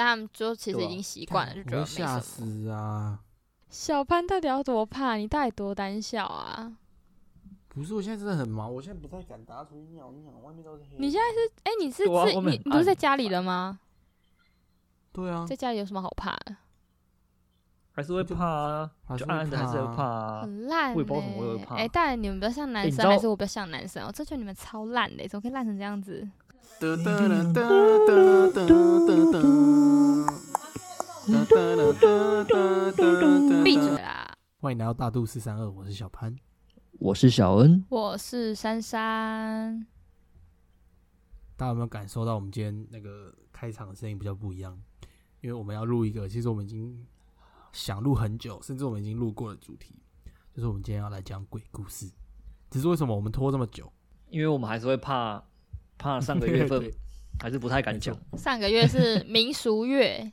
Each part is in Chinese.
但他们就其实已经习惯了，就觉得我会没什么。吓死啊！小潘到底要多怕？你到底多胆小啊？不是，我现在真的很忙，我现在不太敢打出去尿尿，外面都是黑。你现在是哎、你是对啊自外面很你你不是在家里了吗？对啊，在家里有什么好怕的？还是会怕啊，还是就暗暗的还是会会怕啊。很烂、欸，我也不知道为什么我会怕哎、但你们比较像男生，哎你知道还是我比较像男生？我这觉得你们超烂的、怎么可以烂成这样子？哒哒哒哒哒哒哒哒哒哒哒闭嘴啦！欢迎来到大肚四三二，我是小潘。我是小恩，我是珊珊，大家有没有感受到我们今天那个开场的声音比较不一样？因为我们要录一个，其实我们已经想录很久，甚至我们已经录过的主题，就是我们今天要来讲鬼故事。只是为什么我们拖这么久？因为我们还是会怕，怕上个月份 还是不太敢讲。上个月是民俗月，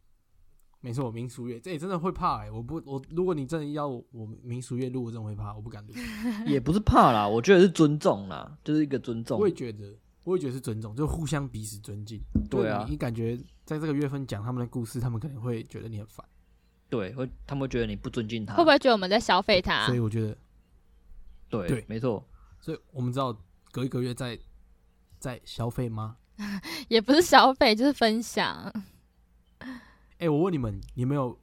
没错，民俗月这也真的会怕哎、我不，我如果你真的要我民俗月录，我真的会怕，我不敢录。也不是怕啦，我觉得是尊重啦，就是一个尊重我。也觉得，我也觉得是尊重，就互相彼此尊敬。对啊你你感觉在这个月份讲他们的故事，他们可能会觉得你很烦，对，会他们会觉得你不尊敬他。会不会觉得我们在消费他所？以我觉得，对，对没错。所以我们知道隔一个月再再消费吗？也不是消费，就是分享。哎、我问你们，你们有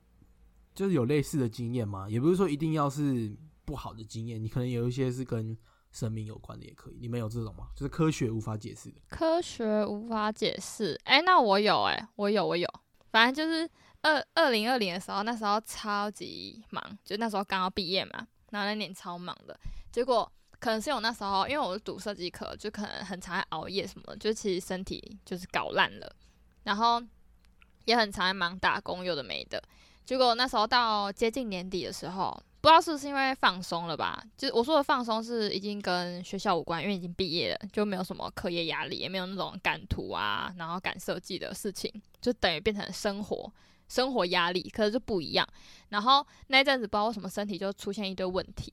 就是有类似的经验吗？也不是说一定要是不好的经验，你可能有一些是跟生命有关的也可以。你们有这种吗？就是科学无法解释的。科学无法解释。哎、那我有哎、我有我有，反正就是二二零二零的时候，那时候超级忙，就那时候刚要毕业嘛，然后那年超忙的，结果。可能是我那时候，因为我是读设计课，就可能很常熬夜什么，就其实身体就是搞烂了，然后也很常在忙打工，有的没的。结果那时候到接近年底的时候，不知道是不是因为放松了吧？就我说的放松是已经跟学校无关，因为已经毕业了，就没有什么课业压力，也没有那种赶图啊，然后赶设计的事情，就等于变成生活生活压力，可是就不一样。然后那一阵子不知道为什么身体就出现一堆问题，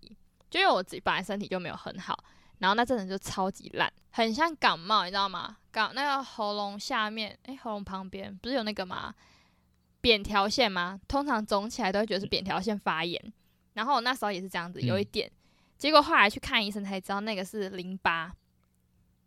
就因为我自己本来身体就没有很好，然后那阵子就超级烂，很像感冒，你知道吗？感那个喉咙下面，诶，喉咙旁边不是有那个吗？扁条线吗？通常肿起来都会觉得是扁条线发炎，然后我那时候也是这样子，有一嗯点，结果后来去看医生才知道那个是淋巴，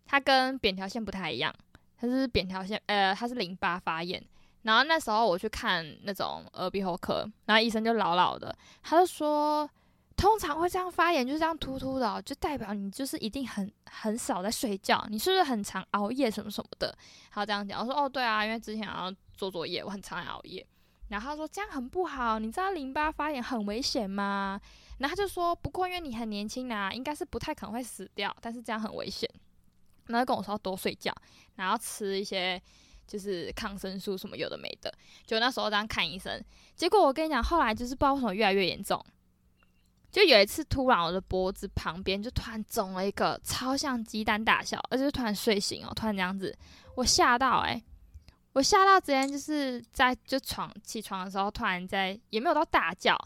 它跟扁条线不太一样，它是扁条线，呃，它是淋巴发炎。然后那时候我去看那种耳鼻喉科，然后医生就老老的，他就说，通常会这样发炎，就是这样突突的、就代表你就是一定很很少在睡觉，你是不是很常熬夜什么什么的？他这样讲，我说哦对啊，因为之前要做作业，我很常熬夜。然后他说这样很不好，你知道淋巴发炎很危险吗？然后他就说不过因为你很年轻啊，应该是不太可能会死掉，但是这样很危险。然后跟我说要多睡觉，然后吃一些就是抗生素什么有的没的。就那时候这样看医生，结果我跟你讲，后来就是不知道为什么越来越严重。就有一次，突然我的脖子旁边就突然肿了一个超像鸡蛋大小，而且突然睡醒哦，突然这样子，我吓到诶、我吓到直接就是在就床起床的时候，突然在也没有到大叫，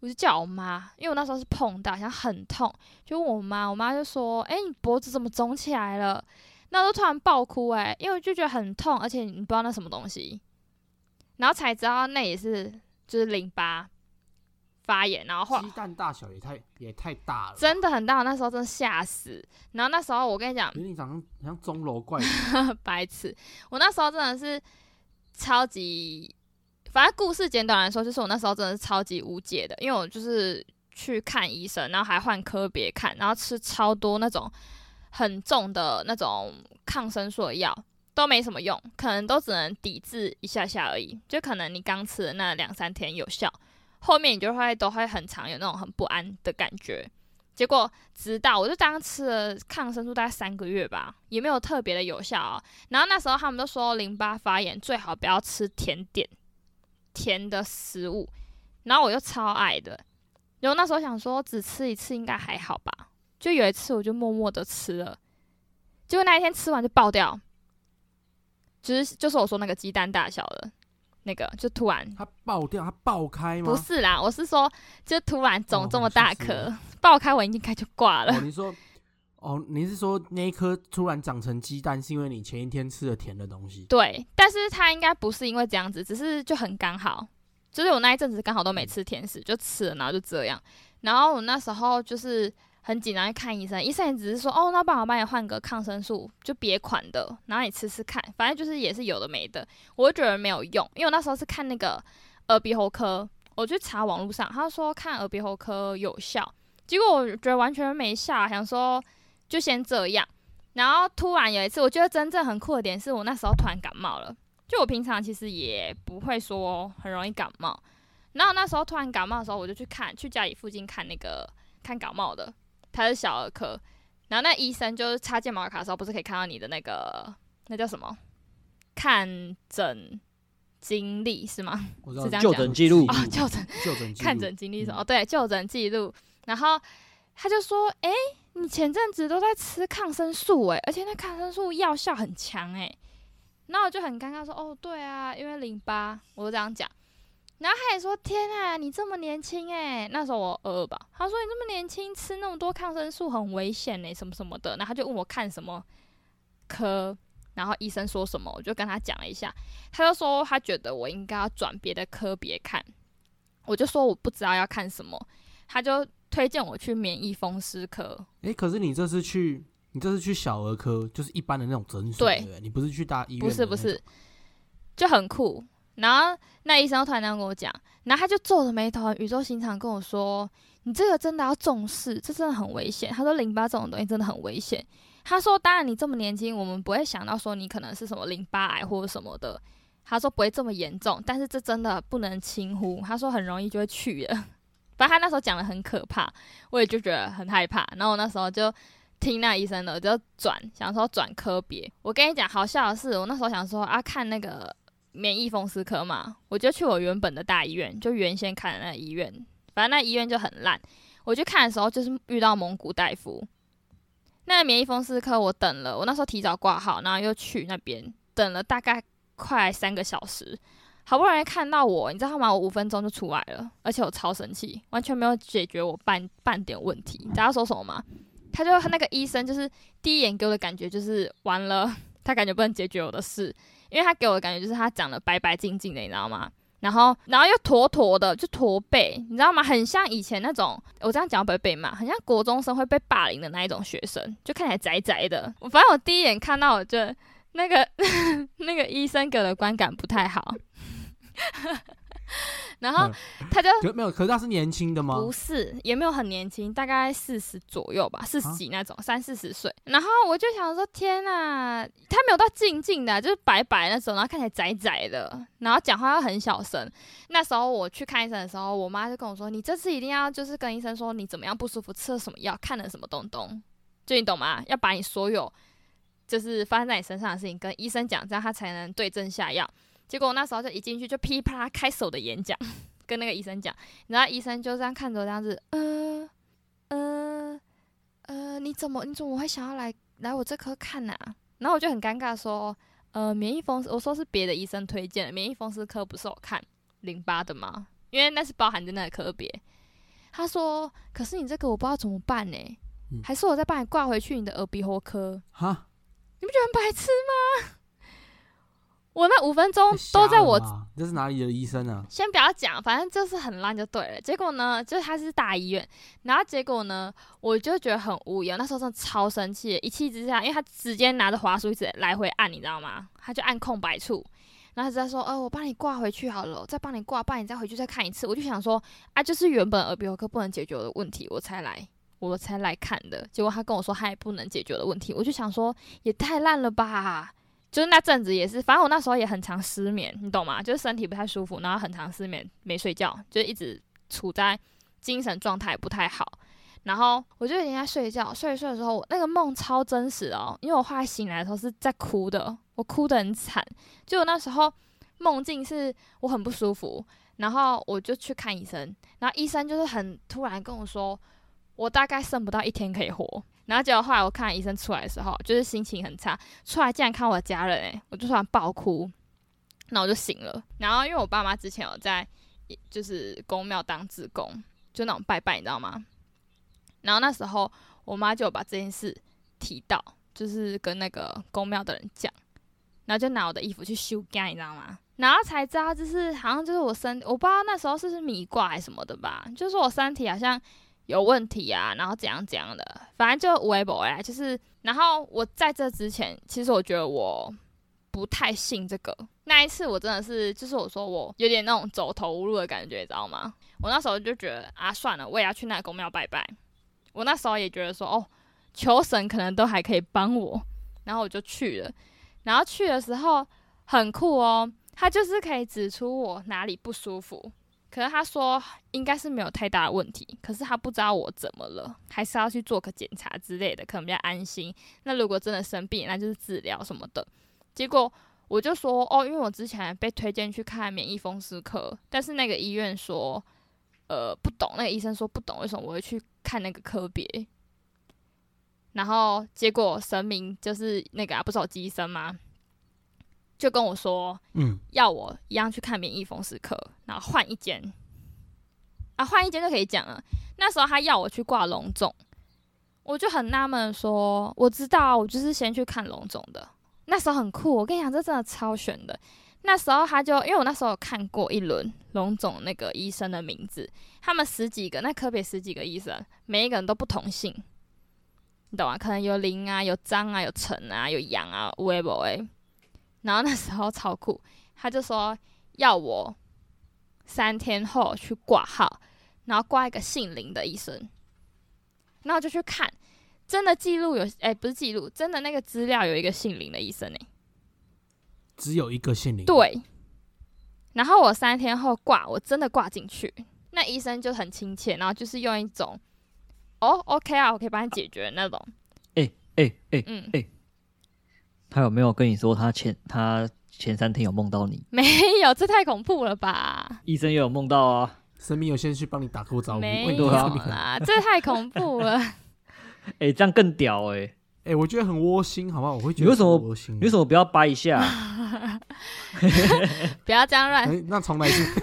我就叫我妈，因为我那时候是碰到，然后很痛，就问我妈，我妈就说：“哎、你脖子怎么肿起来了？”那我就突然爆哭诶、因为我就觉得很痛，而且你不知道那什么东西，然后才知道那也是就是淋巴发炎，然后鸡蛋大小也太也太大了，真的很大，我那时候真的吓死。然后那时候我跟你讲，有点长得像钟楼怪人。白痴，我那时候真的是超级，反正故事简短来说，就是我那时候真的是超级无解的，因为我就是去看医生，然后还换科别看，然后吃超多那种很重的那种抗生素的药。都没什么用，可能都只能抵制一下下而已。就可能你刚吃的那两三天有效，后面你就会都会很常有那种很不安的感觉。结果直到我就当吃了抗生素大概三个月吧，也没有特别的有效啊、然后那时候他们都说淋巴发炎最好不要吃甜点、甜的食物，然后我又超爱的，然后那时候想说只吃一次应该还好吧，就有一次我就默默的吃了，结果那一天吃完就爆掉，就是就是我说那个鸡蛋大小的。那个，就突然它爆掉，它爆开吗？不是啦，我是说就突然肿哦这么大颗，爆开我应该就挂了。哦，你说哦，你是说那一颗突然长成鸡蛋，是因为你前一天吃了甜的东西？对，但是它应该不是因为这样子，只是就很刚好，就是我那一阵子刚好都没吃甜食，就吃了，然后就这样。然后我那时候就是很紧张去看医生，医生也只是说，哦，那帮我帮你换个抗生素，就别款的，然后你吃吃看，反正就是也是有的没的。我就觉得没有用，因为我那时候是看那个耳鼻喉科，我去查网络上，他说看耳鼻喉科有效，结果我觉得完全没效，想说。就先这样，然后突然有一次，我觉得真正很酷的点是我那时候突然感冒了。就我平常其实也不会说很容易感冒，然后那时候突然感冒的时候，我就去看，去家里附近看那个看感冒的，他是小儿科，然后那医生就是插睫毛卡的时候，不是可以看到你的那个那叫什么看诊经历是吗？是这样就诊记录啊，就诊就诊看诊经历什么？对，就诊记录，然后他就说，哎。你前阵子都在吃抗生素诶，而且那抗生素药效很强诶。那我就很尴尬说，哦，对啊，因为淋巴，我就这样讲。然后他也说，天啊，你这么年轻诶。那时候我二吧，他说你这么年轻吃那么多抗生素很危险诶，什么什么的。然后他就问我看什么科，然后医生说什么，我就跟他讲了一下。他就说他觉得我应该要转别的科别看，我就说我不知道要看什么，他就。推荐我去免疫风湿科。哎，可是你这次去，你这次去小儿科，就是一般的那种诊所，对，你不是去大医院？不是不是，就很酷。然后那医生突然这样跟我讲，然后他就皱着眉头，语重心长跟我说：“你这个真的要重视，这真的很危险。”他说：“淋巴这种东西真的很危险。”他说：“当然你这么年轻，我们不会想到说你可能是什么淋巴癌或者什么的。”他说：“不会这么严重，但是这真的不能轻忽。”他说：“很容易就会去了。”反正他那时候讲的很可怕，我也就觉得很害怕。然后我那时候就听那医生的，就转想说转科别。我跟你讲，好笑的是，我那时候想说啊，看那个免疫风湿科嘛，我就去我原本的大医院，就原先看的那医院。反正那医院就很烂。我去看的时候，就是遇到蒙古大夫。那免疫风湿科，我等了，我那时候提早挂号，然后又去那边等了大概快三个小时。好不容易看到我，你知道吗？我五分钟就出来了，而且我超生气，完全没有解决我半半点问题。你知道说什么吗？他就那个医生，就是第一眼给我的感觉就是完了，他感觉不能解决我的事，因为他给我的感觉就是他长得白白净净的，你知道吗？然后然后又驼驼的，就驼背，你知道吗？很像以前那种，我这样讲不会被骂，很像国中生会被霸凌的那一种学生，就看起来宅宅的。我反正我第一眼看到，我就那个 那个医生给的观感不太好。然后他就没有，可是他是年轻的吗？不是，也没有很年轻，大概四十左右吧，四十几那种，三四十岁。然后我就想说，天呐，他没有到静静的，就是白白那种，然后看起来窄窄的，然后讲话又很小声。那时候我去看医生的时候，我妈就跟我说：“你这次一定要就是跟医生说你怎么样不舒服，吃了什么药，看了什么东东，就你懂吗？要把你所有就是发生在你身上的事情跟医生讲，这样他才能对症下药。”结果我那时候就一进去就噼啪啦开手的演讲，跟那个医生讲，然后医生就这样看着这样子，呃呃呃，你怎么你怎么会想要来来我这科看呢？然后我就很尴尬说，呃，免疫风湿，我说是别的医生推荐的，免疫风湿科不是我看淋巴的吗？因为那是包含在那个科别。他说，可是你这个我不知道怎么办呢，还是我再帮你挂回去你的耳鼻喉科？哈，你不觉得很白痴吗？我那五分钟都在我，这是哪里的医生啊？先不要讲，反正就是很烂就对了。结果呢，就是他是大医院，然后结果呢，我就觉得很无言。那时候真的超生气，一气之下，因为他直接拿着滑鼠一直来回按，你知道吗？他就按空白处，然后他在说：“呃，我帮你挂回去好了，再帮你挂，不然你再回去再看一次。”我就想说：“啊，就是原本耳鼻喉科不能解决我的问题，我才来，我才来看的。”结果他跟我说他也不能解决的问题，我就想说也太烂了吧。就是那阵子也是，反正我那时候也很常失眠，你懂吗？就是身体不太舒服，然后很常失眠，没睡觉，就一直处在精神状态不太好。然后我就已经在睡觉，睡一睡的时候，我那个梦超真实哦，因为我后来醒来的时候是在哭的，我哭得很惨。就我那时候梦境是我很不舒服，然后我就去看医生，然后医生就是很突然跟我说，我大概剩不到一天可以活。然后结果后来我看医生出来的时候，就是心情很差，出来竟然看我的家人，诶，我就突然爆哭，那我就醒了。然后因为我爸妈之前有在就是公庙当职工，就那种拜拜，你知道吗？然后那时候我妈就把这件事提到，就是跟那个公庙的人讲，然后就拿我的衣服去修改，你知道吗？然后才知道，就是好像就是我身，我不知道那时候是不是米挂还是什么的吧，就是我身体好像有问题啊，然后怎样怎样的，反正就微博哎，就是，然后我在这之前，其实我觉得我不太信这个。那一次我真的是，就是我说我有点那种走投无路的感觉，你知道吗？我那时候就觉得啊，算了，我也要去那个公庙拜拜。我那时候也觉得说，哦，求神可能都还可以帮我，然后我就去了。然后去的时候很酷哦，他就是可以指出我哪里不舒服，可是他说应该是没有太大的问题，可是他不知道我怎么了，还是要去做个检查之类的，可能比较安心。那如果真的生病，那就是治疗什么的。结果我就说，哦，因为我之前被推荐去看免疫风湿科，但是那个医院说，呃，不懂，那个医生说不懂为什么我会去看那个科别。然后结果神明就是那个啊，不是有医生吗？就跟我说，嗯，要我一样去看免疫风湿科，然后换一间，啊，换一间就可以讲了。那时候他要我去挂龙总，我就很纳闷，说我知道啊，我就是先去看龙总的。那时候很酷，我跟你讲，这真的超悬的。那时候他就因为我那时候有看过一轮龙总那个医生的名字，他们十几个，那科别十几个医生，每一个人都不同姓，你懂吗？可能有林啊，有张啊，有陈啊，有杨啊，微博诶。然后那时候超酷，他就说要我三天后去挂号，然后挂一个姓林的医生，然后就去看，真的记录有，哎、不是记录，真的那个资料有一个姓林的医生哎、只有一个姓林。，对。然后我三天后挂，我真的挂进去，那医生就很亲切，然后就是用一种哦，OK 啊，我可以帮你解决那种，哎哎哎，嗯，他有没有跟你说他前他前三天有梦到你？没有，这太恐怖了吧？医生也有梦到啊。神明有先去帮你打过招呼。没有啦，这太恐怖了。哎、这样更屌哎、哎、我觉得很窝心，好不好？我会觉得你为什么很窝心？你为什么不要掰一下？不要这样乱，哎、那重来一次。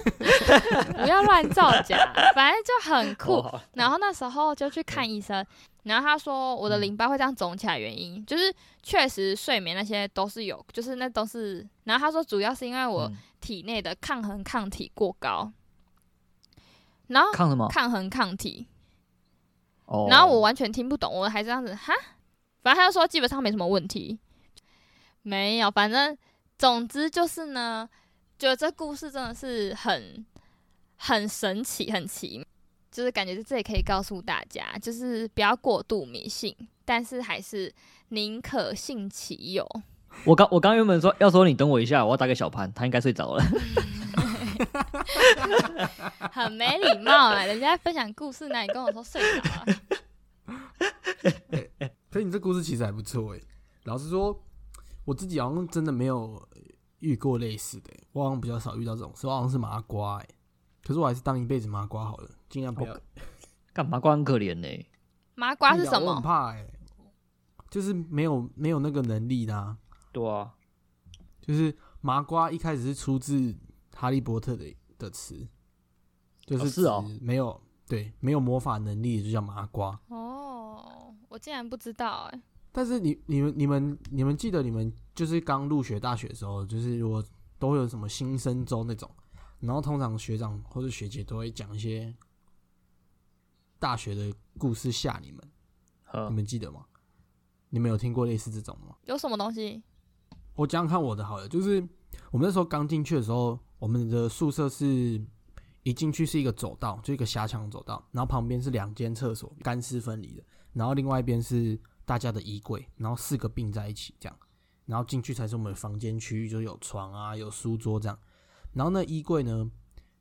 不要乱造假，反正就很酷。然后那时候就去看医生，然后他说我的淋巴会这样肿起来，原因就是确实睡眠那些都是有，就是那都是。然后他说主要是因为我嗯体内的抗衡抗体过高，然后抗什么？抗衡抗体，哦，然后我完全听不懂，我还这样子哈，反正他就说基本上没什么问题，没有，反正总之就是呢，觉得这故事真的是很很神奇，很奇妙，就是感觉在这里可以告诉大家，就是不要过度迷信，但是还是宁可信其有。我刚我刚原本说要说你等我一下，我要打给小潘，他应该睡着了。很没礼貌啊！人家分享故事呢，你跟我说睡着了，所以你这故事其实还不错哎。老实说，我自己好像真的没有遇过类似的欸，我好像比较少遇到这种事，我好像是麻瓜哎。可是我还是当一辈子麻瓜好了，尽量不要。干嘛瓜很可怜呢、麻瓜是什我很么？怕哎，就是没有没有那个能力的、啊。对啊，就是麻瓜一开始是出自哈利波特的的词，就是哦是哦没有对没有魔法能力就叫麻瓜。哦，我竟然不知道哎、但是你你们你们你们记得你们就是刚入学大学的时候，就是如果都会有什么新生周那种，然后通常学长或者学姐都会讲一些大学的故事吓你们，你嗯，们记得吗？你们有听过类似这种吗？有什么东西？我讲讲看我的好了，就是我们那时候刚进去的时候，我们的宿舍是一进去是一个走道，就一个狭长走道，然后旁边是两间厕所，干湿分离的，然后另外一边是大家的衣柜，然后四个并在一起这样，然后进去才是我们的房间区域，就是有床啊，有书桌这样，然后那衣柜呢，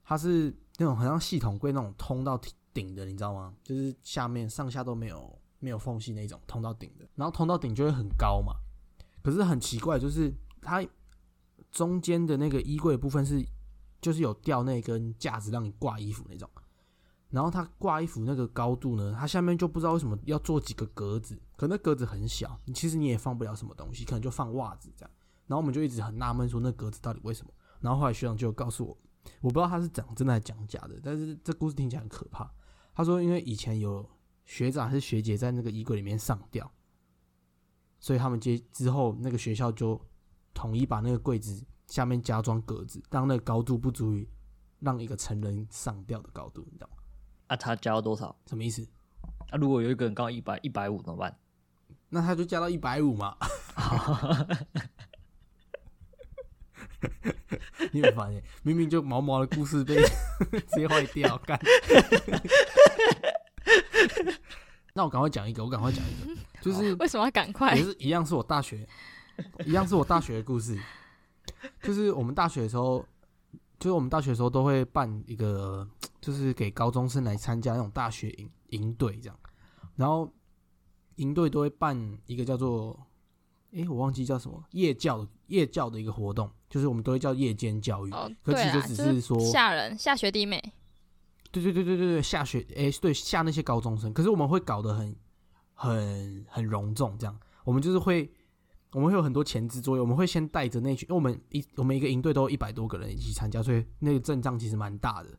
它是那种很像系统柜那种通到顶的，你知道吗？就是下面上下都没有没有缝隙那种，通到顶的，然后通到顶就会很高嘛。可是很奇怪，就是它中间的那个衣柜部分是，就是有吊那根架子让你挂衣服那种。然后它挂衣服那个高度呢，它下面就不知道为什么要做几个格子，可那格子很小，其实你也放不了什么东西，可能就放袜子这样。然后我们就一直很纳闷，说那格子到底为什么？然后后来学长就告诉我，我不知道他是讲真的还是讲假的，但是这故事听起来很可怕。他说，因为以前有学长还是学姐在那个衣柜里面上吊，所以他们接之后那个学校就统一把那个柜子下面加装格子，让那个高度不足以让一个成人上吊的高度，你知道吗？啊，他加到多少？什么意思？啊，如果有一个人刚好一百一百五怎么办？那他就加到一百五嘛。你有发现，明明就毛毛的故事被 直接坏掉，干。那我赶快讲一个，我赶快讲一个，就是为什么要赶快也？是一样是我大学，一样是我大学的故事。就是我们大学的时候，就是我们大学的时候都会办一个，就是给高中生来参加那种大学营营队这样。然后营队都会办一个叫做，诶，我忘记叫什么夜教夜教的一个活动，就是我们都会叫夜间教育。哦，可其实只是说吓人，吓学弟妹。对对对对对对，下学诶、对下那些高中生，可是我们会搞得很很很隆重，这样我们就是会我们会有很多前置作业，我们会先带着那群，因为我们一我们一个营队都有一百多个人一起参加，所以那个阵仗其实蛮大的，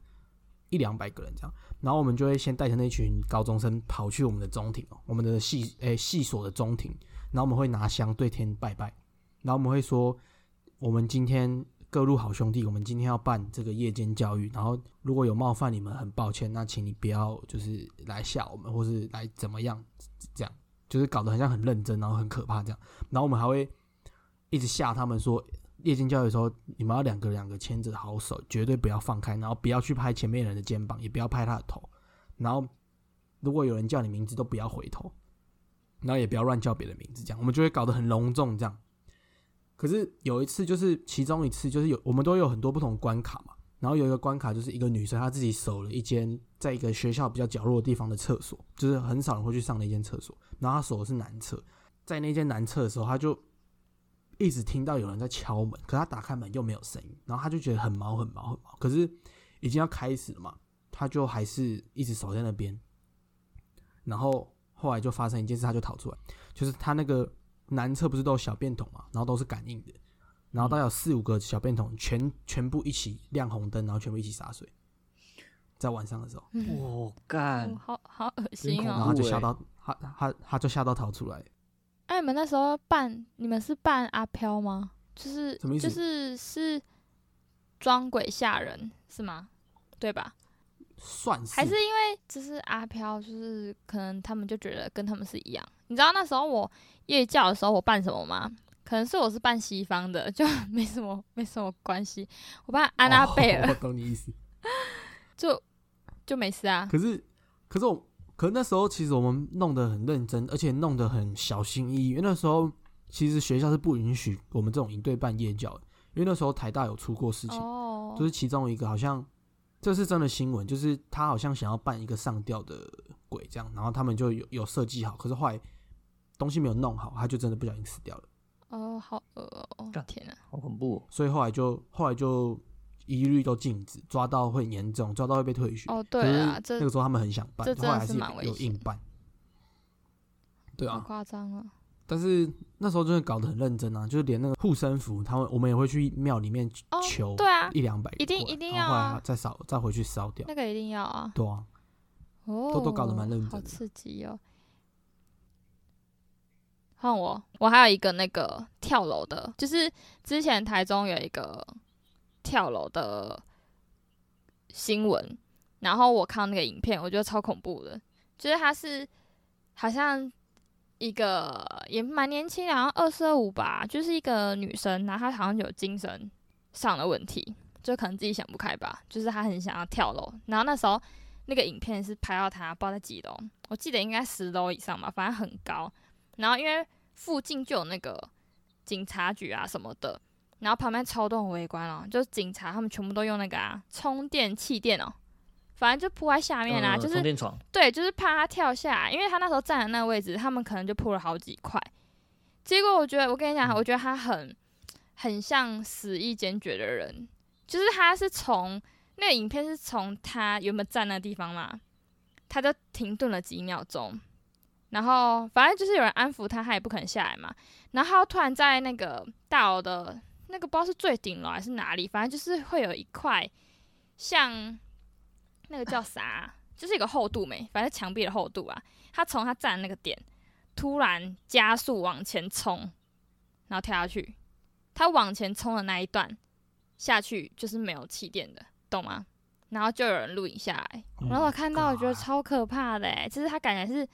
一两百个人这样，然后我们就会先带着那群高中生跑去我们的中庭哦，我们的系诶、系所的中庭，然后我们会拿香对天拜拜，然后我们会说我们今天各路好兄弟，我们今天要办这个夜间教育，然后如果有冒犯你们，很抱歉，那请你不要就是来吓我们，或是来怎么样，这样就是搞得很像很认真，然后很可怕这样。然后我们还会一直吓他们说，夜间教育的时候，你们要两个两个牵着好手，绝对不要放开，然后不要去拍前面人的肩膀，也不要拍他的头，然后如果有人叫你名字，都不要回头，然后也不要乱叫别的名字，这样我们就会搞得很隆重这样。可是有一次，就是其中一次，就是有我们都有很多不同关卡嘛。然后有一个关卡，就是一个女生她自己守了一间在一个学校比较角落的地方的厕所，就是很少人会去上的一间厕所。然后她守的是男厕，在那间男厕的时候，她就一直听到有人在敲门，可她打开门又没有声音，然后她就觉得很毛很毛很毛。可是已经要开始了嘛，她就还是一直守在那边。然后后来就发生一件事，他就逃出来，就是他那个男厕不是都有小便桶嘛，然后都是感应的，然后大概有四五个小便桶，全全部一起亮红灯，然后全部一起洒水，在晚上的时候，我干哦，好好恶真心然哦！后就吓到他他他就吓到逃出来，哎、你们那时候扮，你们是扮阿飘吗？就是什么意思就是是装鬼吓人是吗？对吧？算是还是因为就是阿飘，就是可能他们就觉得跟他们是一样。你知道那时候我夜教的时候我扮什么吗？可能是我是扮西方的，就 没什么没什么关系。我扮安娜贝尔，哦我懂你意思。就就没事啊。可是可是我可是那时候其实我们弄得很认真，而且弄得很小心翼翼，因为那时候其实学校是不允许我们这种营队办夜教的，因为那时候台大有出过事情，哦，就是其中一个好像这是真的新闻，就是他好像想要办一个上吊的鬼这样，然后他们就有有设计好，可是后来东西没有弄好，他就真的不小心死掉了，哦，好恶哦！天哪，好恐怖、哦！所以后来就后来就一律都禁止，抓到会严重，抓到会被退学。哦，对啊，这那个时候他们很想办，这真的是后来还是有有蛮危险硬办。对啊，夸张啊！但是那时候真的搞得很认真啊，就是连那个护身符，他们我们也会去庙里面哦求对啊，一两百一定一定要啊再烧再回去烧掉。那个一定要啊！对啊，哦，都都搞得蛮认真好刺激哦！换我，我还有一个那个跳楼的，就是之前台中有一个跳楼的新闻，然后我看到那个影片，我觉得超恐怖的，就是他是好像一个也蛮年轻的，好像二十二五吧，就是一个女生，然后她好像有精神上的问题，就可能自己想不开吧，就是她很想要跳楼，然后那时候那个影片是拍到她不知道在几楼，我记得应该十楼以上吧，反正很高。然后因为附近就有那个警察局啊什么的，然后旁边超多人围观哦，就是警察他们全部都用那个啊充电气垫哦，反正就铺在下面啊，嗯就是对，就是怕他跳下来，因为他那时候站的那个位置，他们可能就铺了好几块。结果我觉得，我跟你讲，我觉得他很很像死意坚决的人，就是他是从那个影片是从他原本站那地方嘛，他就停顿了几秒钟，然后反正就是有人安抚他，他也不肯下来嘛。然后他突然在那个大楼的那个不知道是最顶楼还是哪里，反正就是会有一块像那个叫啥啊、就是一个厚度没，反正墙壁的厚度啊。他从他站的那个点突然加速往前冲，然后跳下去。他往前冲的那一段下去就是没有气垫的，懂吗？然后就有人录影下来，然后我看到我觉得超可怕的、欸，就是他感觉是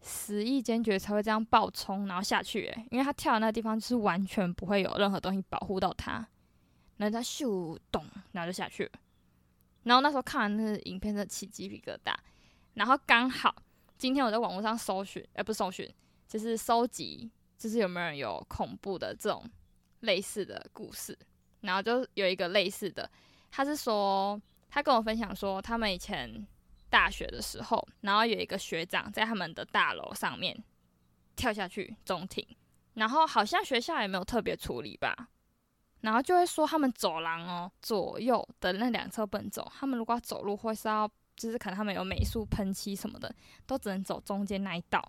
死意坚决才会这样爆冲，然后下去、欸，因为他跳的那个地方就是完全不会有任何东西保护到他，然后他咻咚，然后就下去了。然后那时候看完那个影片，真的起鸡皮疙瘩。然后刚好今天我在网络上搜寻，呃，不是搜寻，就是搜集，就是有没有人有恐怖的这种类似的故事。然后就有一个类似的，他是说他跟我分享说，他们以前大学的时候，然后有一个学长在他们的大楼上面跳下去中庭，然后好像学校也没有特别处理吧，然后就会说他们走廊哦左右的那两侧不能走，他们如果要走路或是要就是可能他们有美术喷漆什么的，都只能走中间那一道。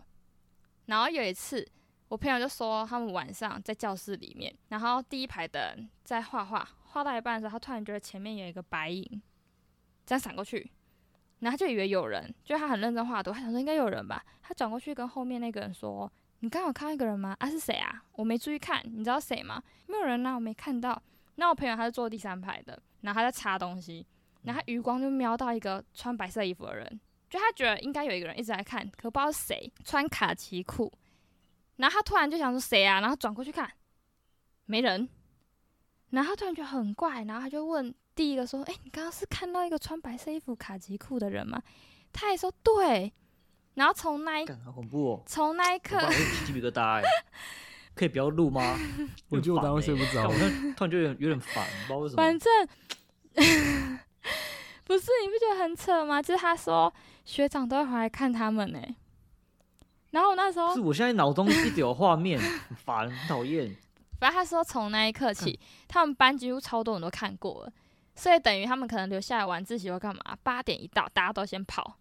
然后有一次，我朋友就说他们晚上在教室里面，然后第一排的人在画画，画到一半的时候，他突然觉得前面有一个白影，这样闪过去，然后他就以为有人，就他很认真画图，他想说应该有人吧，他转过去跟后面那个人说：“你刚刚有看到一个人吗？啊是谁啊？我没注意看，你知道谁吗？没有人啊，我没看到。”那我朋友他是坐第三排的，然后他在擦东西，然后他余光就瞄到一个穿白色衣服的人，就他觉得应该有一个人一直在看，可不知道是谁，穿卡其裤，然后他突然就想说谁啊，然后转过去看，没人，然后他突然觉得很怪，然后他就问第一个说：“哎、你刚刚是看到一个穿白色衣服卡其裤的人吗？”他也说对，然后从那一干好恐怖哦！从那一刻我，会起鸡皮疙瘩哎，可以不要录吗？我觉得我当时睡不着干我突然就有点有点烦，不知道为什么。反正 不是，你不觉得很扯吗？就是他说学长都会回来看他们呢、然后我那时候是我现在脑中一直有画面，很烦，很讨厌。反正他说从那一刻起，他们班几乎超多人都看过了，所以等于他们可能留下来晚自习或干嘛，八点一到，大家都先跑，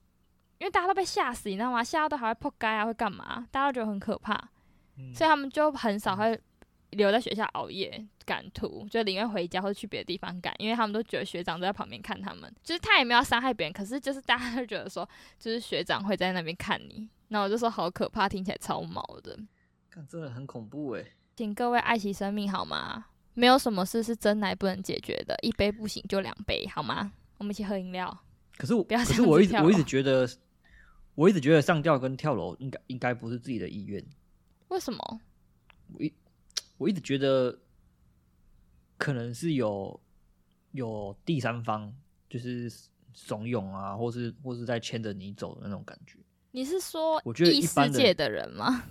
因为大家都被吓死，你知道吗？吓到都还会扑街啊，会干嘛？大家都觉得很可怕，嗯所以他们就很少会留在学校熬夜赶图，就宁愿回家或者去别的地方赶，因为他们都觉得学长都在旁边看他们，就是他也没有要伤害别人，可是就是大家都觉得说，就是学长会在那边看你，那我就说好可怕，听起来超毛的。看真的很恐怖哎。请各位爱惜生命好吗？没有什么事是真奶不能解决的，一杯不行就两杯好吗？我们一起喝饮料。可是我，可是我一直我一直觉得，我一直觉得上吊跟跳楼应该应该不是自己的意愿。为什么？我一我一直觉得可能是有有第三方，就是怂恿啊，或是或是在牵着你走的那种感觉。你是说我觉得异世界的人吗？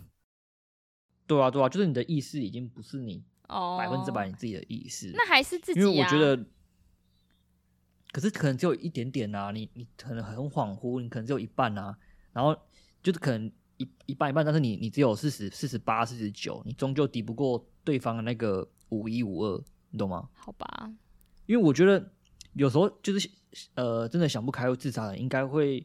对啊，对啊，就是你的意识已经不是你哦，百分之百你自己的意识，那还是自己、啊。因为我觉得，可是可能只有一点点啊，你你可能很恍惚，你可能只有一半啊，然后就是可能一一半一半，但是你你只有四十四十八、四十九，你终究敌不过对方的那个五一五二，你懂吗？好吧，因为我觉得有时候就是呃，真的想不开会自杀的，应该会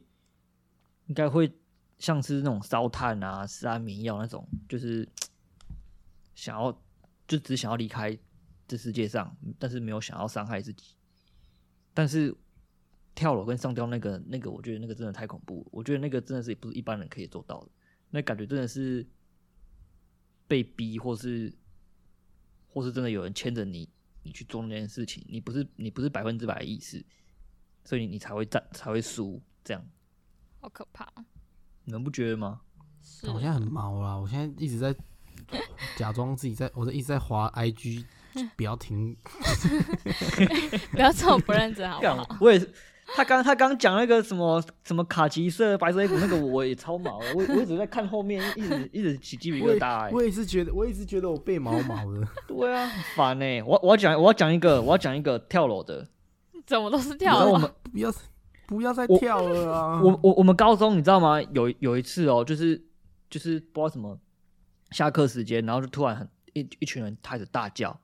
应该会像是那种烧炭啊、吃安眠药那种，就是想要就只想要离开这世界上，但是没有想要伤害自己。但是跳楼跟上吊那个那个，我觉得那个真的太恐怖，我觉得那个真的是不是一般人可以做到的，那感觉真的是被逼，或是或是真的有人牵着你，你去做那件事情，你不是你不是百分之百的意识，所以你才会战才会输，这样好可怕。你们不觉得吗？是我现在很毛啦，我现在一直在假装自己在，我在一直在滑 IG，不要停。不要这么不认真好不好？我也是，他刚他刚讲那个什么什么卡其色白色衣服那个，我也超毛的，我我一直在看后面，一直一直起鸡皮疙瘩、欸。我也是觉得，我也是觉得我背毛毛的。对啊，很烦呢、我我要讲我要讲一个我要讲一个跳楼的，怎么都是跳楼？道我们不要不要再跳了啊！我我我们高中你知道吗？有有一次哦，就是就是不知道什么，下课时间，然后就突然很一一群人开始大叫，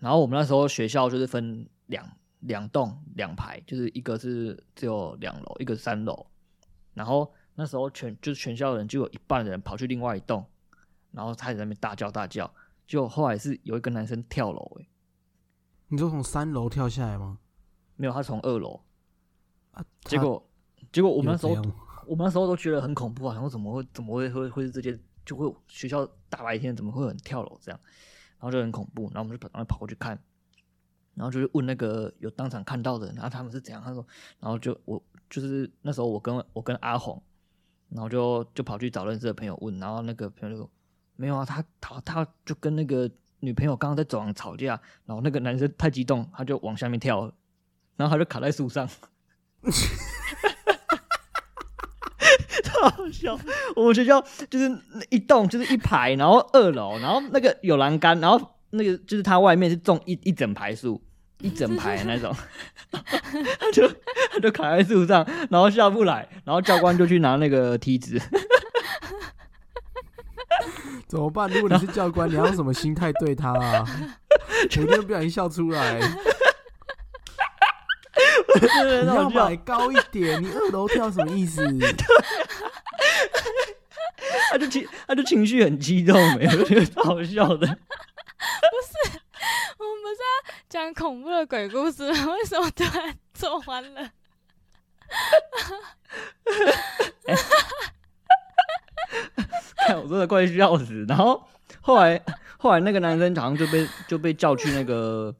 然后我们那时候学校就是分两两栋两排，就是一个是只有两楼，一个是三楼，然后那时候全就是全校的人就有一半的人跑去另外一栋，然后开始在那边大叫大叫，就后来是有一个男生跳楼、欸，你说从三楼跳下来吗？没有他从二楼，啊，结果结果我我们那时候 我们那时候都觉得很恐怖啊，然后怎么会怎么会会会是这件就会学校大白天怎么会有人跳楼这样，然然后就很恐怖，然后我们就赶快跑过去看，然后就去问那个有当场看到的，然后他们是怎样，他说，然后就我就是那时候我跟我跟阿红，然后就就跑去找认识的朋友问，然后那个朋友就说没有啊，他他他就跟那个女朋友刚刚在走廊吵架，然后那个男生太激动，他就往下面跳，然后他就卡在树上。超好笑！我们学校就是那一栋就是一排，然后二楼，然后那个有栏杆，然后那个就是它外面是种一一整排树，一整排那种，他就他就卡在树上，然后下不来，然后教官就去拿那个梯子，怎么办？如果你是教官，你要用什么心态对他啊？我一定不小心笑出来。你要买高一点，你二楼跳什么意思？他就情他就情绪很激动，没有觉得好笑的。不是，我们不是要讲恐怖的鬼故事吗？为什么突然做完了？看我真的快笑死。然后后来后来那个男生好像就被就被叫去那个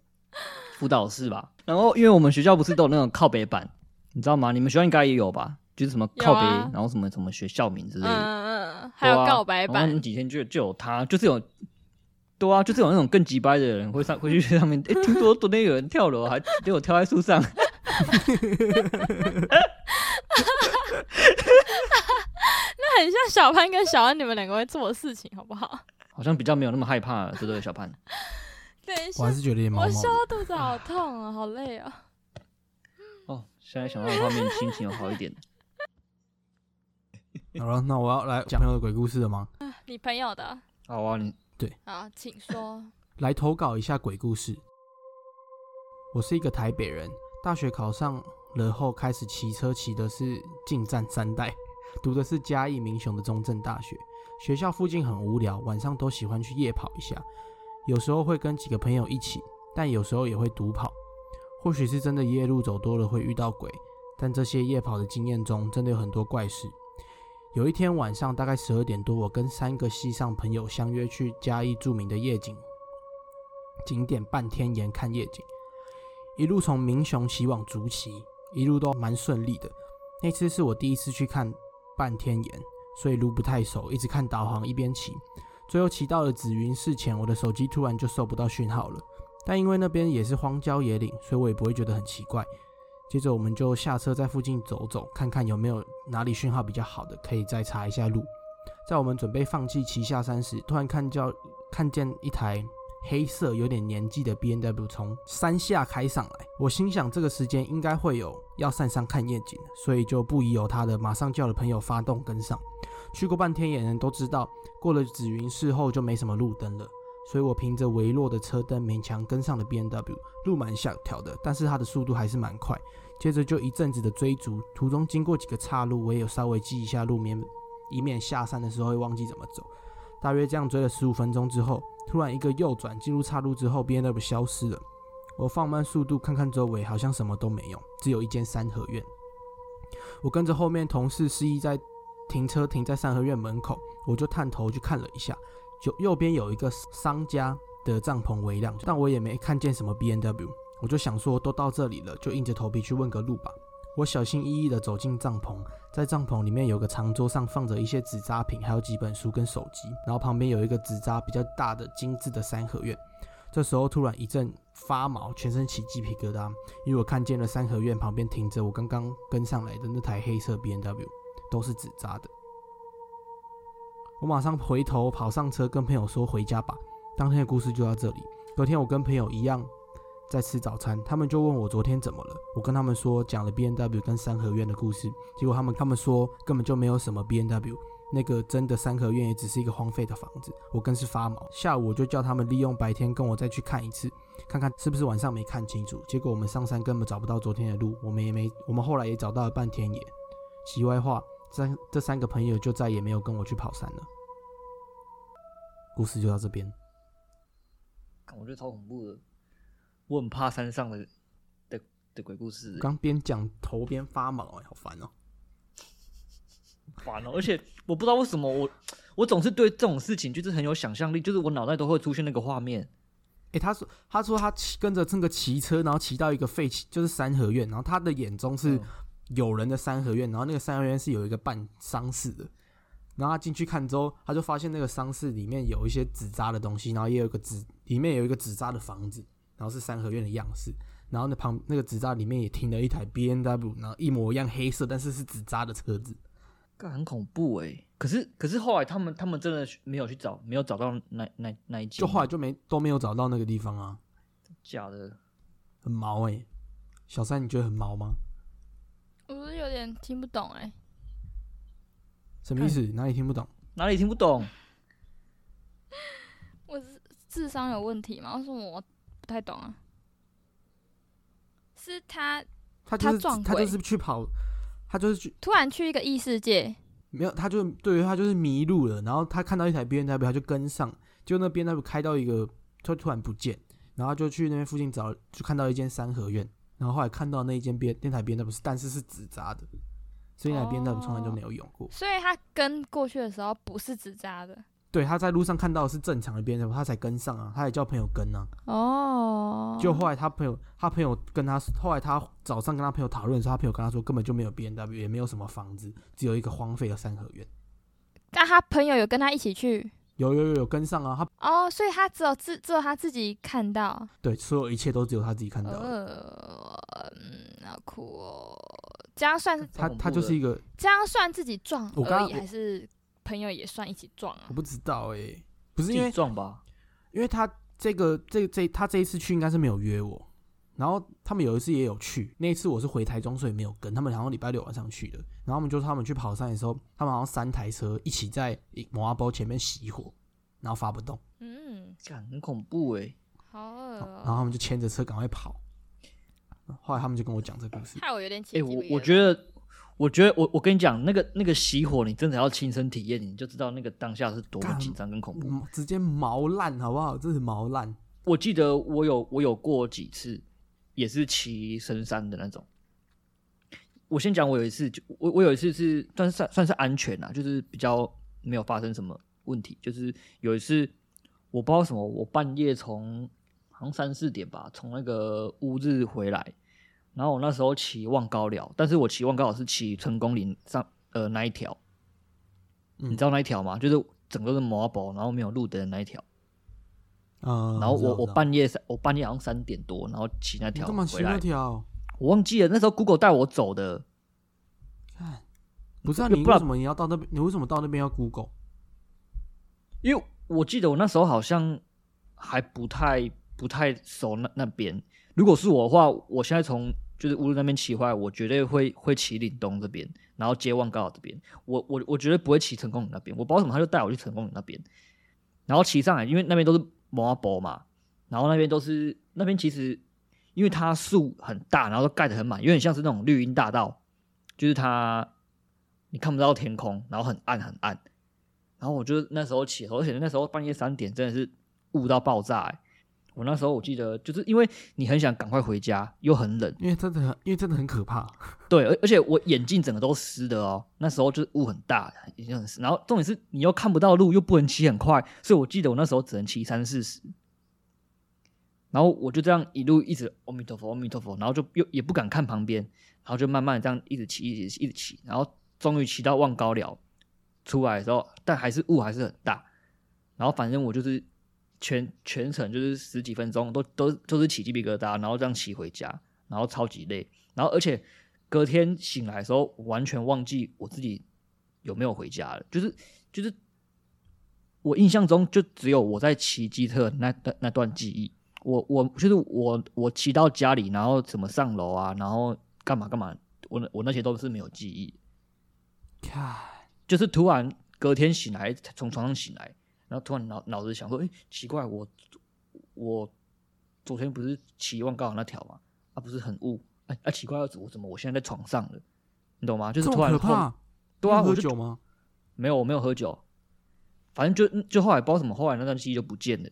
辅导室吧。然后因为我们学校不是都有那种靠北板，你知道吗？你们学校应该也有吧？就是什么靠北，然后什么什么学校名之类的。嗯嗯，还有告白板。那几天就就有他，就是有，对啊，就是有那种更急掰的人会上会去上面。哎，听说昨天有人跳楼，还结果跳在树上。那很像小潘跟小安你们两个会做的事情，好不好？好像比较没有那么害怕，对不对，小潘？对，我还是觉得。我笑到肚子好痛啊，好累啊。哦，现在想到画面，心情有好一点。好了，那我要来讲朋友的鬼故事了吗？你朋友的？好啊，你对。好，请说。来投稿一下鬼故事。我是一个台北人，大学考上了后开始骑车，骑的是进战三代，读的是嘉义民雄的中正大学。学校附近很无聊，晚上都喜欢去夜跑一下，有时候会跟几个朋友一起，但有时候也会独跑。或许是真的夜路走多了会遇到鬼，但这些夜跑的经验中真的有很多怪事。有一天晚上大概十二点多，我跟三个西上朋友相约去嘉义著名的夜景景点半天岩看夜景。一路从民雄骑往竹崎，一路都蛮顺利的。那次是我第一次去看半天岩，所以路不太熟，一直看导航一边骑。最后骑到了紫云寺前，我的手机突然就收不到讯号了。但因为那边也是荒郊野岭，所以我也不会觉得很奇怪。接着我们就下车在附近走走，看看有没有哪里讯号比较好的，可以再查一下路。在我们准备放弃骑下山时，突然看叫看见一台。黑色有点年纪的 B N W 从山下开上来，我心想这个时间应该会有要上山看夜景，所以就不疑有他的，马上叫了朋友发动跟上。去过半天野人都知道，过了紫云寺后就没什么路灯了，所以我凭着微弱的车灯勉强跟上了 B N W。路蛮小条的，但是它的速度还是蛮快。接着就一阵子的追逐，途中经过几个岔路，我也有稍微记一下路面，以免下山的时候会忘记怎么走。大约这样追了十五分钟之后。突然一个右转进入岔路之后，B N W 消失了。我放慢速度看看周围，好像什么都没有，只有一间三合院。我跟着后面同事示意在停车停在三合院门口，我就探头去看了一下，就右边有一个商家的帐篷微亮，但我也没看见什么 B N W。我就想说都到这里了，就硬着头皮去问个路吧。我小心翼翼地走进帐篷，在帐篷里面有个长桌上放着一些纸扎品，还有几本书跟手机，然后旁边有一个纸扎比较大的精致的三合院。这时候突然一阵发毛，全身起鸡皮疙瘩，因为我看见了三合院旁边停着我刚刚跟上来的那台黑色 B N W，都是纸扎的。我马上回头跑上车，跟朋友说回家吧。当天的故事就到这里。隔天我跟朋友一样。在吃早餐，他们就问我昨天怎么了。我跟他们说讲了 B N W 跟三合院的故事，结果他们他们说根本就没有什么 B N W，那个真的三合院也只是一个荒废的房子。我更是发毛。下午我就叫他们利用白天跟我再去看一次，看看是不是晚上没看清楚。结果我们上山根本找不到昨天的路，我们也没，我们后来也找到了半天野。题外话，三这三个朋友就再也没有跟我去跑山了。故事就到这边。我觉得超恐怖的。我很怕山上的的的鬼故事。刚边讲头边发毛，哎，好烦哦，烦哦！而且我不知道为什么我我总是对这种事情就是很有想象力，就是我脑袋都会出现那个画面。诶，他说他说他骑跟着这个骑车，然后骑到一个废弃就是三合院，然后他的眼中是嗯有人的三合院，然后那个三合院是有一个办丧事的，然后他进去看之后，他就发现那个丧事里面有一些纸扎的东西，然后也有一个纸里面有一个纸扎的房子，然后是三合院的样式，然后那旁那个纸扎里面也停了一台 B N W，然后一模一样黑色，但是是纸扎的车子。干很恐怖哎、可是可是后来他们他们真的没有去找，没有找到那那那一间，就后来就没都没有找到那个地方啊，假的。很毛诶、小三，你觉得很毛吗？我是有点听不懂哎、什么意思？哪里听不懂？哪里听不懂？我是智商有问题吗？为什么我不太懂啊？是他他就是他撞他就是去跑，他就是去突然去一个异世界，没有，他就对于他就是迷路了，然后他看到一台 B N W，他就跟上，就那 B N W 开到一个，他突然不见，然后他就去那边附近找，就看到一间三合院，然后后来看到那一间编电台编的不是，但是是纸扎的，所以那台 B N W 从来就没有用过。所以他跟过去的时候不是纸扎的对，他在路上看到的是正常的编的他才跟上啊，他也叫朋友跟啊。哦。就后来他朋友，他朋友跟他，后来他早上跟他朋友讨论的时候，他朋友跟他说根本就没有 B N W，也没有什么房子，只有一个荒废的三合院。但他朋友有跟他一起去有有有有跟上啊，他哦，所以他只有自只有他自己看到。对所有一切都只有他自己看到。呃，嗯，好酷哦。这样算是他他就是一个这样算自己撞，我刚刚我还是朋友也算一起撞啊我？不知道哎、不是因为撞吧？因为他这个这这他这一次去应该是没有约我，然后他们有一次也有去，那一次我是回台中，所以没有跟他们，好像礼拜六晚上去的，然后他们就说他们去跑山的时候，他们好像三台车一起在摩阿包前面熄火，然后发不动，嗯，干很恐怖哎、好恶然后他哦、们就牵着车赶快跑，后来他们就跟我讲这故事，害我有点起哎、我我觉得，我觉得我我跟你讲，那个那个熄火，你真的要亲身体验，你就知道那个当下是多紧张跟恐怖。嗯直接毛烂好不好？这是毛烂，我记得我有我有过几次，也是骑深山的那种。我先讲，我有一次就我我有一次是算算算是安全啊，就是比较没有发生什么问题。就是有一次我不知道什么，我半夜从好像三四点吧，从那个乌日回来，然后我那时候骑望高寮，但是我骑望高寮是骑成功岭上呃那一条，你知道那一条吗？就是整个是摩宝，然后没有路灯的那一条。嗯，然后我我知道知道半夜三我半夜好像三点多，然后骑那条回来骑那条？我忘记了那时候 Google 带我走的，看，不是啊，不然你为什么你要到那边？你为什么到那边要 Google？因为我记得我那时候好像还不太不太熟那那边。如果是我的话，我现在从就是乌鲁那边骑回来，我绝对会会骑岭东这边，然后接望高岛这边。我我我绝对不会骑成功岭那边。我不知道为什么他就带我去成功岭那边，然后骑上来，因为那边都是摩阿波嘛，然后那边都是那边其实因为它树很大，然后都盖得很满，有点像是那种绿荫大道，就是它你看不到天空，然后很暗很暗。然后我就那时候起头，而且那时候半夜三点真的是雾到爆炸、欸。我那时候我记得，就是因为你很想赶快回家，又很冷，因为真的很，因为真的很可怕。对，而而且我眼镜整个都湿的哦。那时候就是雾很大，已经很湿。然后重点是你又看不到路，又不能骑很快，所以我记得我那时候只能骑三四十。然后我就这样一路一直阿弥陀佛，阿弥陀佛，然后就又也不敢看旁边，然后就慢慢的这样一直骑，一直骑一直骑，然后终于骑到望高寮出来的时候，但还是雾还是很大。然后反正我就是全全程就是十几分钟都都都是起鸡皮疙瘩，然后这样骑回家，然后超级累，然后而且隔天醒来的时候完全忘记我自己有没有回家了，就是就是我印象中就只有我在骑机车那那那段记忆，我我就是我我骑到家里，然后怎么上楼啊，然后干嘛干嘛，我我那些都是没有记忆，看，就是突然隔天醒来，从床上醒来，然后突然脑脑子想说，哎、奇怪，我我昨天不是骑望高岛那条吗？啊，不是很雾，哎、啊，奇怪，我怎么我现在在床上了？你懂吗？就是突然怕。对啊，喝酒吗？没有，我没有喝酒，反正就就后来不知道什么，后来那段记忆就不见了。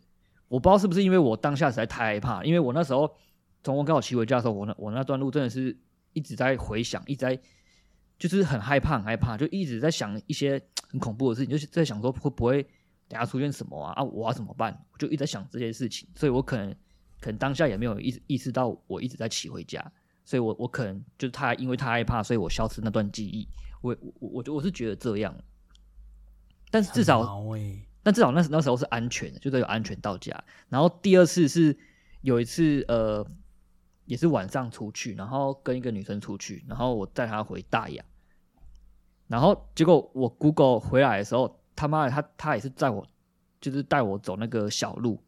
我不知道是不是因为我当下实在太害怕，因为我那时候从我刚好骑回家的时候，我那我那段路真的是一直在回想，一直在就是很害怕，很害怕，就一直在想一些很恐怖的事情，就是在想说会不会等下出现什么啊啊，我要怎么办？我就一直在想这些事情，所以我可能可能当下也没有意意识到我一直在骑回家，所以我我可能就是他因为他害怕，所以我消失那段记忆。我我我就我是觉得这样，但是至少欸但至少那时那时候是安全的，就是有安全到家。然后第二次是有一次，呃，也是晚上出去，然后跟一个女生出去，然后我带她回大雅，然后结果我 Google 回来的时候，他妈的，他他也是载我，就是带我走那个小路，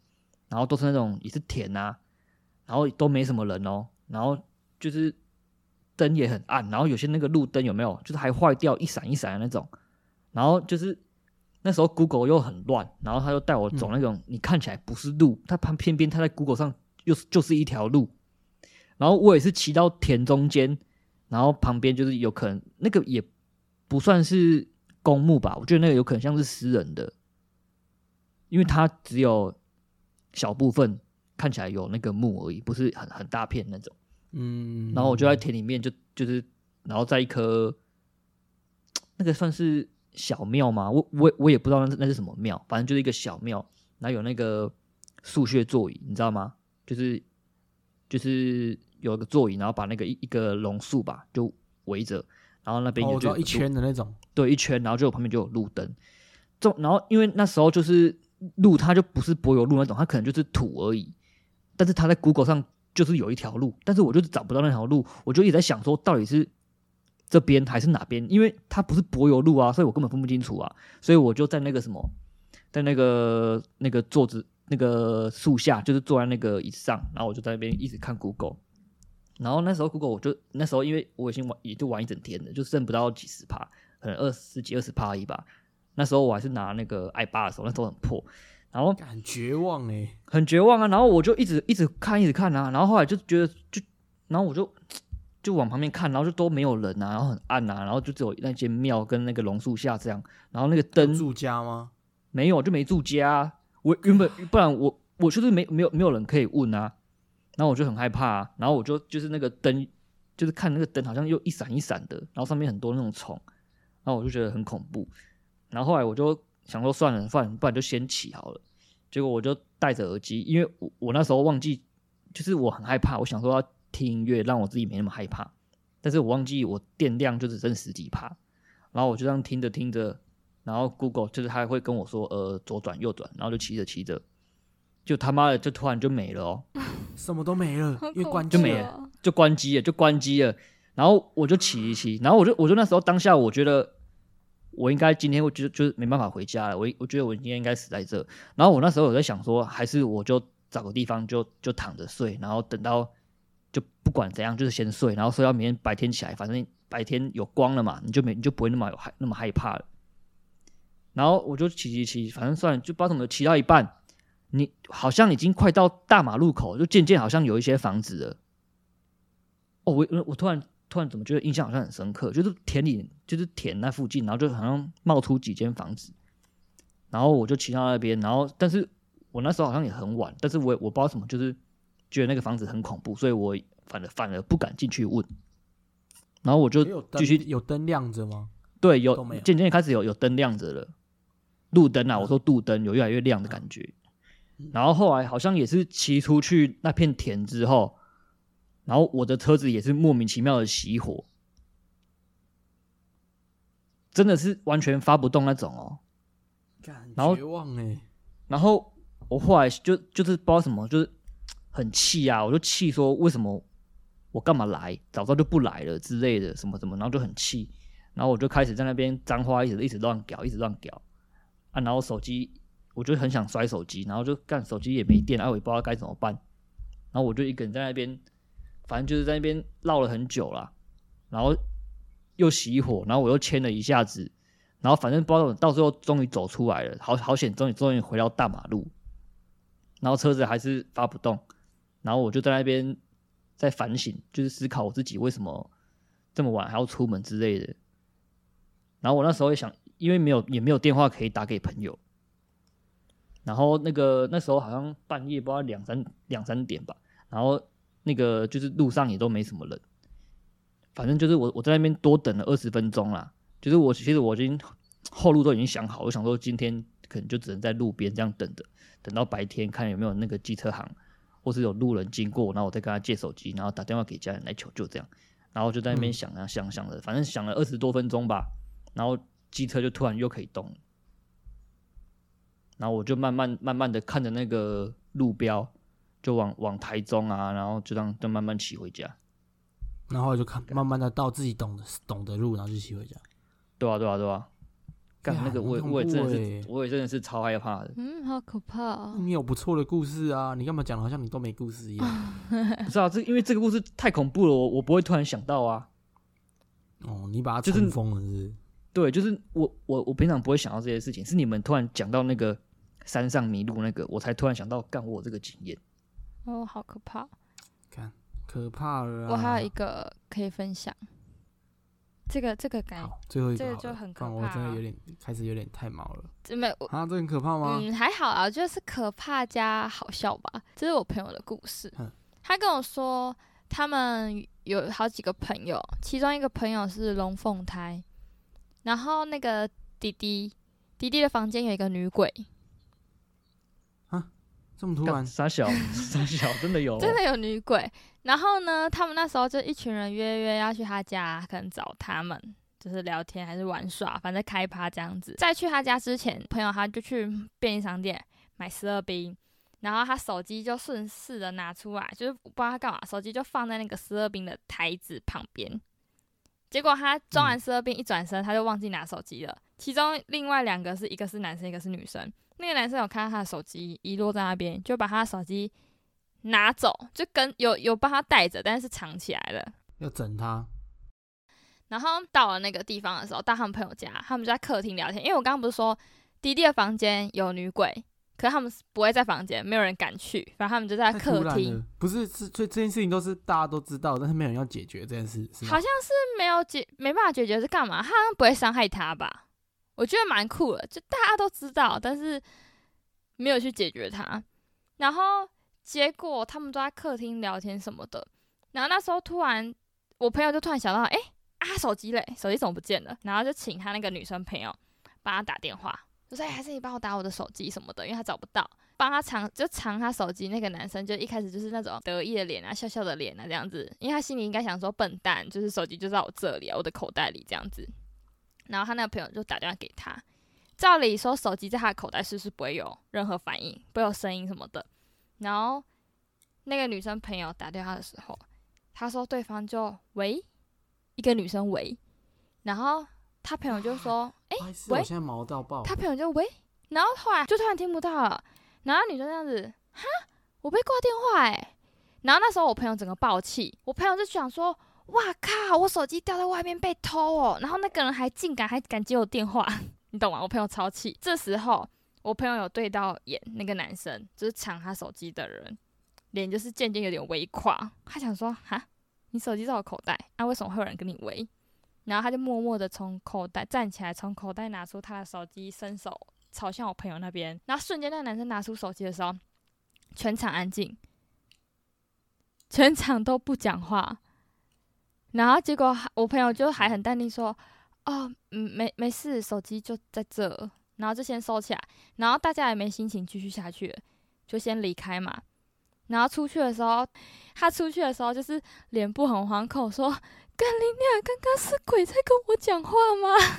然后都是那种也是田啊，然后都没什么人哦，然后就是灯也很暗，然后有些那个路灯有没有，就是还坏掉一闪一闪的那种，然后就是那时候 Google 又很乱，然后他又带我走那种、你看起来不是路，他旁偏偏他在 Google 上又是就是一条路，然后我也是骑到田中间，然后旁边就是有可能那个也不算是公墓吧，我觉得那个有可能像是私人的，因为它只有小部分看起来有那个墓而已，不是很很大片那种。嗯，然后我就在田里面就就是，然后在一棵那个算是小庙吗？我我我也不知道那是那是什么庙，反正就是一个小庙，然后有那个树穴座椅，你知道吗？就是就是有一个座椅，然后把那个一一个榕树吧就围着，然后那边哦，有就有我知道一圈的那种，对，一圈，然后就有旁边就有路灯。这然后因为那时候就是路，它就不是柏油路那种，它可能就是土而已。但是它在 Google 上就是有一条路，但是我就是找不到那条路，我就一直在想说，到底是这边还是哪边？因为它不是柏油路啊，所以我根本分不清楚啊。所以我就在那个什么，在那个那个桌子那个树下，就是坐在那个椅子上，然后我就在那边一直看 Google。然后那时候 Google 我就那时候因为我已经玩也就玩一整天了，就剩不到几十趴，可能二十几二十趴而已吧。那时候我还是拿那个 i 八的时候，那时候很破，然后很绝望哎，很绝望啊。然后我就一直一直看，一直看啊。然后后来就觉得就，然后我就就往旁边看，然后就都没有人啊，然后很暗啊，然后就只有那间庙跟那个榕树下这样。然后那个灯住家吗？没有，就没住家啊、我原本不然我我就是没没有没有人可以问啊。然后我就很害怕、啊，然后我就就是那个灯，就是看那个灯好像又一闪一闪的，然后上面很多那种虫，然后我就觉得很恐怖。然后后来我就想说算了，算了，不然就先起好了。结果我就戴着耳机，因为我我那时候忘记，就是我很害怕，我想说要听音乐，让我自己没那么害怕。但是我忘记我电量就只剩十几帕，然后我就这样听着听着，然后 Google 就是它会跟我说呃左转右转，然后就骑着骑着，就他妈的就突然就没了哦。什么都没了，因为关就没机了。了。就关机了，就关机了。然后我就骑一骑，然后我就我就那时候当下我觉得我应该今天我就就是没办法回家了，我我觉得我今天应该死在这。然后我那时候我在想说，还是我就找个地方就就躺着睡，然后等到就不管怎样就是先睡，然后睡到明天白天起来，反正白天有光了嘛，你就没你就不会那么有害那么害怕了。然后我就骑骑骑，反正算了，就不知道怎么骑到一半，你好像已经快到大马路口，就渐渐好像有一些房子了。哦，我我突然突然怎么觉得印象好像很深刻，就是田里就是田那附近，然后就好像冒出几间房子，然后我就骑到那边，然后但是我那时候好像也很晚，但是我我不知道什么，就是觉得那个房子很恐怖，所以我反而反而不敢进去问，然后我就继续有灯亮着吗？对，有渐渐开始有有灯亮着了，路灯啊，我说路灯有越来越亮的感觉。然后后来好像也是骑出去那片田之后，然后我的车子也是莫名其妙的熄火，真的是完全发不动那种哦。干然后绝望哎，然后我后来就就是不知道什么，就是很气啊，我就气说为什么我干嘛来，早知道就不来了之类的，什么什么，然后就很气，然后我就开始在那边脏话一直一直乱屌，一直乱屌啊，然后手机我就很想摔手机，然后就干手机也没电，啊，我也不知道该怎么办，然后我就一个人在那边，反正就是在那边绕了很久啦，然后又熄火，然后我又牵了一下子，然后反正不知道到最后终于走出来了，好好险，终于终于回到大马路，然后车子还是发不动，然后我就在那边在反省，就是思考我自己为什么这么晚还要出门之类的。然后我那时候也想，因为没有也没有电话可以打给朋友，然后那个那时候好像半夜不知道两三两三点吧，然后那个就是路上也都没什么人，反正就是我我在那边多等了二十分钟啦，就是我其实我已经后路都已经想好，我想说今天可能就只能在路边这样等着，等到白天看有没有那个机车行，或是有路人经过，然后我再跟他借手机，然后打电话给家人来求救，这样，然后就在那边嗯。想啊想想了，反正想了二十多分钟吧，然后机车就突然又可以动，然后我就慢慢慢慢的看着那个路标，就往往台中啊，然后就这样就慢慢骑回家。然后就看慢慢的到自己懂的懂的路，然后就骑回家。对啊，对啊，对啊。干干那个我也我也真的是我也真的是超害怕的。嗯，好可怕哦。你有不错的故事啊，你干嘛讲的好像你都没故事一样？不是啊，这因为这个故事太恐怖了，我我不会突然想到啊。哦，你把它就是尘封了是不是？对，就是我我我平常不会想到这些事情，是你们突然讲到那个山上迷路那个，我才突然想到，干我有这个经验。哦，好可怕。看可怕了啊。我还有一个可以分享，这个这个感好，最后一这个就很可不然我真的有点开始有点太毛了。这没我啊，这很可怕吗？嗯还好啊，就是可怕加好笑吧。这是我朋友的故事嗯，他跟我说他们有好几个朋友，其中一个朋友是龙凤胎，然后那个弟弟弟弟的房间有一个女鬼，这么突然，傻小 傻小，真的有哦、真的有女鬼。然后呢，他们那时候就一群人约约要去他家，可能找他们，就是聊天还是玩耍，反正开趴这样子。在去他家之前，朋友他就去便利商店买十二冰，然后他手机就顺势的拿出来，就是不知道他干嘛，手机就放在那个十二冰的台子旁边。结果他装完十二冰一转身，他就忘记拿手机了。其中另外两个是一个是男生，一个是女生。那个男生有看到他的手机遗落在那边，就把他的手机拿走，就跟有有帮他带着，但是藏起来了。要整他。然后到了那个地方的时候，到他们朋友家，他们就在客厅聊天。因为我刚刚不是说弟弟的房间有女鬼，可是他们是不会在房间，没有人敢去，反正他们就在客厅。，不是是，所以这件事情都是大家都知道，但是没有人要解决这件事，好像是没有解，没办法解决是干嘛？他好像不会伤害他吧？我觉得蛮酷的，就大家都知道，但是没有去解决它。然后结果他们都在客厅聊天什么的，然后那时候突然我朋友就突然想到，哎、啊，手机嘞，手机怎么不见了？然后就请他那个女生朋友帮他打电话，就说，哎、还是你帮我打我的手机什么的，因为他找不到。帮他藏就藏他手机，那个男生就一开始就是那种得意的脸啊，笑笑的脸啊这样子，因为他心里应该想说笨蛋，就是手机就在我这里啊，我的口袋里这样子。然后他那个朋友就打电话给他，照理说手机在他的口袋是不是不会有任何反应，不会有声音什么的。然后那个女生朋友打电话的时候，他说对方就喂一个女生喂，然后他朋友就说哎、我现在毛到爆。他朋友就喂，然后后来就突然听不到了，然后女生这样子，哈，我被挂电话哎、然后那时候我朋友整个爆气，我朋友就想说，哇靠，我手机掉在外面被偷哦，然后那个人还竟敢还敢接我电话，你懂吗？我朋友超气。这时候我朋友有对到眼，那个男生就是抢他手机的人，脸就是渐渐有点微垮，他想说，哈，你手机在我口袋，啊，为什么会有人跟你围？然后他就默默的从口袋站起来，从口袋拿出他的手机，伸手朝向我朋友那边。然后瞬间，那个男生拿出手机的时候，全场安静，全场都不讲话。然后结果还我朋友就还很淡定说：“哦，嗯，没没事，手机就在这。”然后就先收起来。然后大家也没心情继续下去了，就先离开嘛。然后出去的时候，他出去的时候就是脸部很惶恐，说：“干你娘！刚刚是鬼在跟我讲话吗？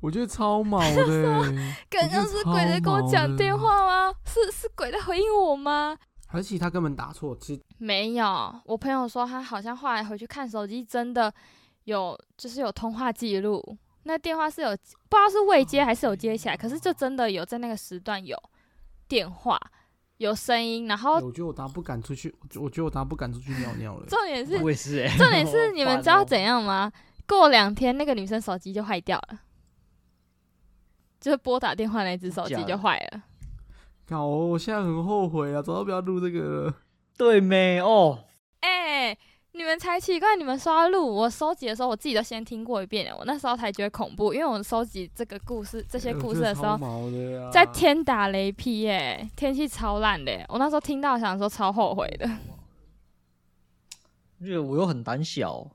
我觉得超毛 的欸，刚刚是鬼在跟我讲电话吗？是是鬼在回应我吗？而且他根本打错，其实没有，我朋友说他好像后来回去看手机，真的有就是有通话记录，那电话是有不知道是未接还是有接起来，可是就真的有在那个时段有电话有声音，然后欸我觉得我等下不敢出去，我觉得我等下不敢出去尿尿了。重点是我也是哎、重点是你们知道怎样吗？过两天那个女生手机就坏掉了，就是拨打电话那只手机就坏了。靠，我我现在很后悔啊，早知道不要录这个了。对没哦？哎、你们才奇怪，你们说要录，我收集的时候我自己都先听过一遍，我那时候才觉得恐怖，因为我收集这个故事这些故事的时候在天打雷劈耶、天气超烂的耶、我那时候听到想说超后悔的。因为我又很胆小，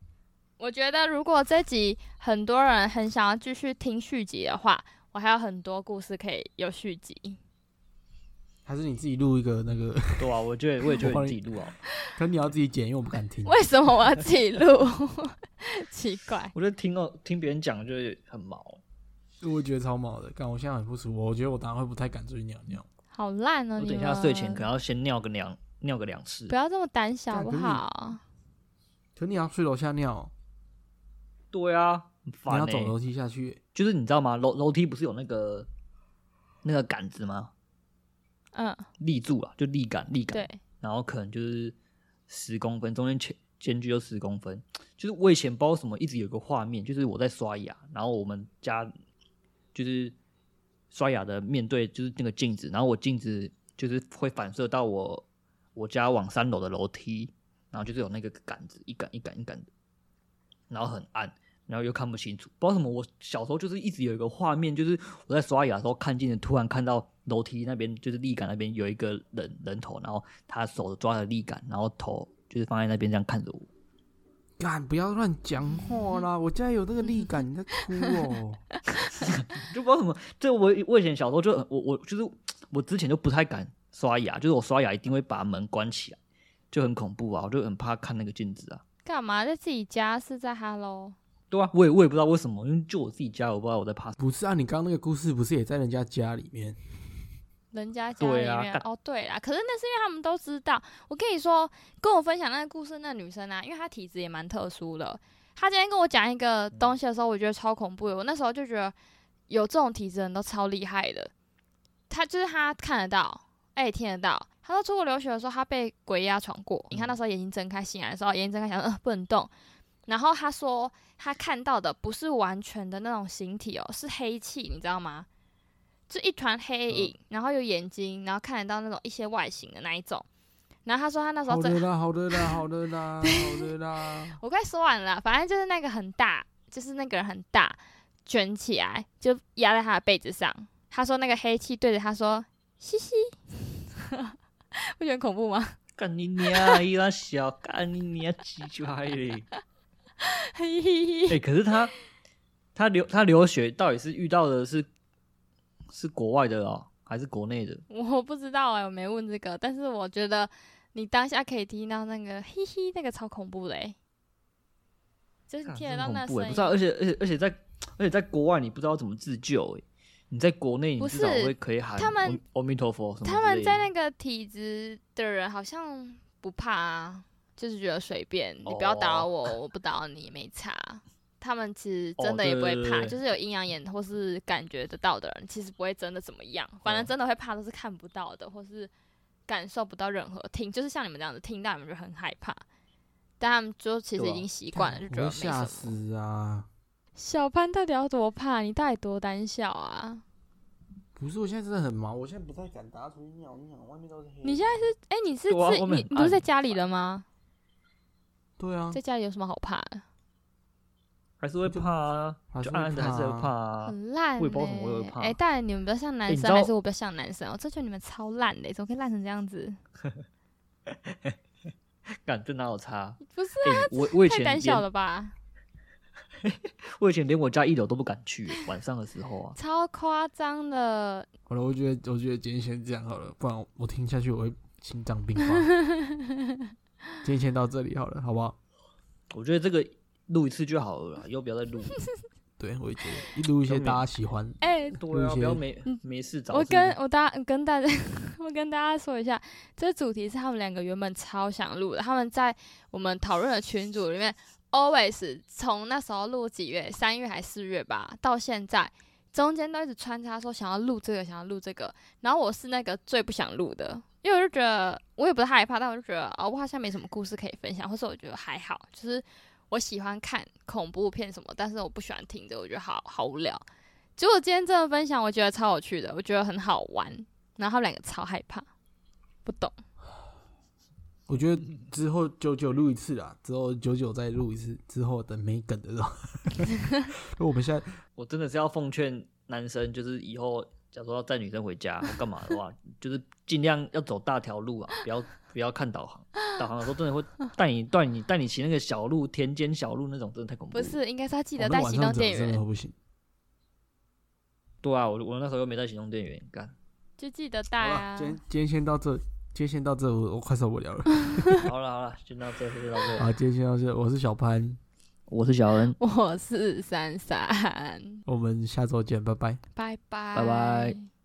我觉得如果这集很多人很想要继续听续集的话，我还有很多故事可以有续集。还是你自己录一个那个？对啊，我觉得 我也觉得你自己录啊。可你要自己剪，因为我不敢听。为什么我要自己录？奇怪，我觉得听到听别人讲就是很毛。我觉得超毛的，但我现在很不舒服，我觉得我等下会不太敢出去尿尿。好烂哦！我你等一下睡前可能要先尿个两尿个两次不。要这么胆小好不好？可你要睡楼下尿，对啊，很你烦欸要走楼梯下去。就是你知道吗？楼楼梯不是有那个那个杆子吗？嗯，立柱啊，就立杆立杆。对，然后可能就是十公分，中间间间距就十公分。就是我以前不知道为什么一直有个画面，就是我在刷牙，然后我们家就是刷牙的面对就是那个镜子，然后我镜子就是会反射到我我家往三楼的楼梯，然后就是有那个杆子一杆一杆一杆的，然后很暗。然后又看不清楚，不知道什么。我小时候就是一直有一个画面，就是我在刷牙的时候看镜子，突然看到楼梯那边就是立杆那边有一个人人头，然后他手抓着立杆，然后头就是放在那边这样看着我。干，不要乱讲话啦！我家有那个力感，你在哭哦。就不知道什么，这我我以前小时候就我我就是我之前就不太敢刷牙，就是我刷牙一定会把门关起来，就很恐怖啊，我就很怕看那个镜子啊。干嘛在自己家？是在 Hello？对啊，我也我也不知道为什么，因为就我自己家，我不知道我在怕什么。不是啊，你刚刚那个故事不是也在人家家里面？人家家里对啊干面哦，对啦，可是那是因为他们都知道。我跟你说，跟我分享那个故事那女生啊，因为她体质也蛮特殊的。她今天跟我讲一个东西的时候，我觉得超恐怖的。我那时候就觉得有这种体质的人都超厉害的。她就是她看得到，哎、也听得到。她说出国留学的时候，她被鬼压床过。你看那时候眼睛睁开醒来的时候，眼睛睁开想，呃，不能动。然后她说她看到的不是完全的那种形体哦，是黑气，你知道吗？就一团黑影，然后有眼睛，然后看得到那种一些外形的那一种。然后他说他那时候真，好的啦，好的啦，好的啦，好的啦。我快说完了，反正就是那个很大，就是那个人很大，卷起来就压在他的被子上。他说那个黑气对着他说：“嘻嘻。”不觉得很恐怖吗？干你娘！伊拉小，干你娘嘞！嘿嘿嘿哎、可是他他留他留学到底是遇到的是是国外的哦，还是国内的？我不知道哎、我没问这个，但是我觉得你当下可以听到那个嘿嘿，那个超恐怖嘞、就是听得到那声音。不知道，而且而且而且在而且在国外你不知道怎么自救哎、你在国内你至少会可以喊他们阿阿弥陀佛什么的。他们在那个体质的人好像不怕啊，就是觉得随便，你不要打扰我，我不打扰你也没差。他们其实真的也不会怕，哦对对对就是有阴阳眼或是感觉得到的人，其实不会真的怎么样。反正哦真的会怕都是看不到的，或是感受不到任何听，就是像你们这样子听到，你们就很害怕。但他们就其实已经习惯了，就觉得没吓什么。死啊！小潘到底要多怕？你到底多胆小啊？不是，我现在真的很忙，我现在不太敢打出去尿尿，外面都是黑。你现在是哎、你是自你不是在家里了吗？对啊，在家里有什么好怕的？还是会怕啊，就暗暗的还是会怕啊。很烂、欸，我也不知道为什么我会怕哎、当然你们比较像男生，还是我比较像男生？我这觉得你们超烂的、怎么可以烂成这样子？干，这哪有差？不是啊、我我以太胆小了吧？我以前连我家一楼都不敢去，晚上的时候啊。超夸张的。好了，我觉得我觉得今天先这样好了，不然我听下去我会心脏病发。今天先到这里好了，好不好？我觉得这个录一次就好了啦，以后不要再录。对，我也觉得一录一些大家喜欢，哎、对啊，录一些不要没没事找事。我跟我大跟大家我跟大家说一下，这主题是他们两个原本超想录的，他们在我们讨论的群组里面，always 从那时候录几月，三月还四月吧，到现在中间都一直穿插说想要录这个，想要录这个，然后我是那个最不想录的，因为我就觉得我也不是害怕，但我就觉得哦，我好像没什么故事可以分享，或者我觉得还好，就是我喜欢看恐怖片什么，但是我不喜欢听着，我觉得好好无聊。结果今天这个分享，我觉得超有趣的，我觉得很好玩，然后他们两个超害怕，不懂。我觉得之后九九录一次啦，之后九九再录一次，之后等没梗的时候 因为我们现在我真的是要奉劝男生，就是以后假如说要载女生回家或干嘛的话，就是尽量要走大条路啊，不要不要看导航，导航的时候真的会带你带你带你骑那个小路、田间小路那种，真的太恐怖了。不是，应该是他记得带行动电源，真的不行。对啊，我我那时候又没带行动电源，干。就记得好带啊，。今天今天先到这，今天先到这，我我快受不了了。好了好了，先到这，先到这。好，今天先到这，我是小潘，我是小恩，我是珊珊，我们下周见，拜拜。拜拜，拜拜。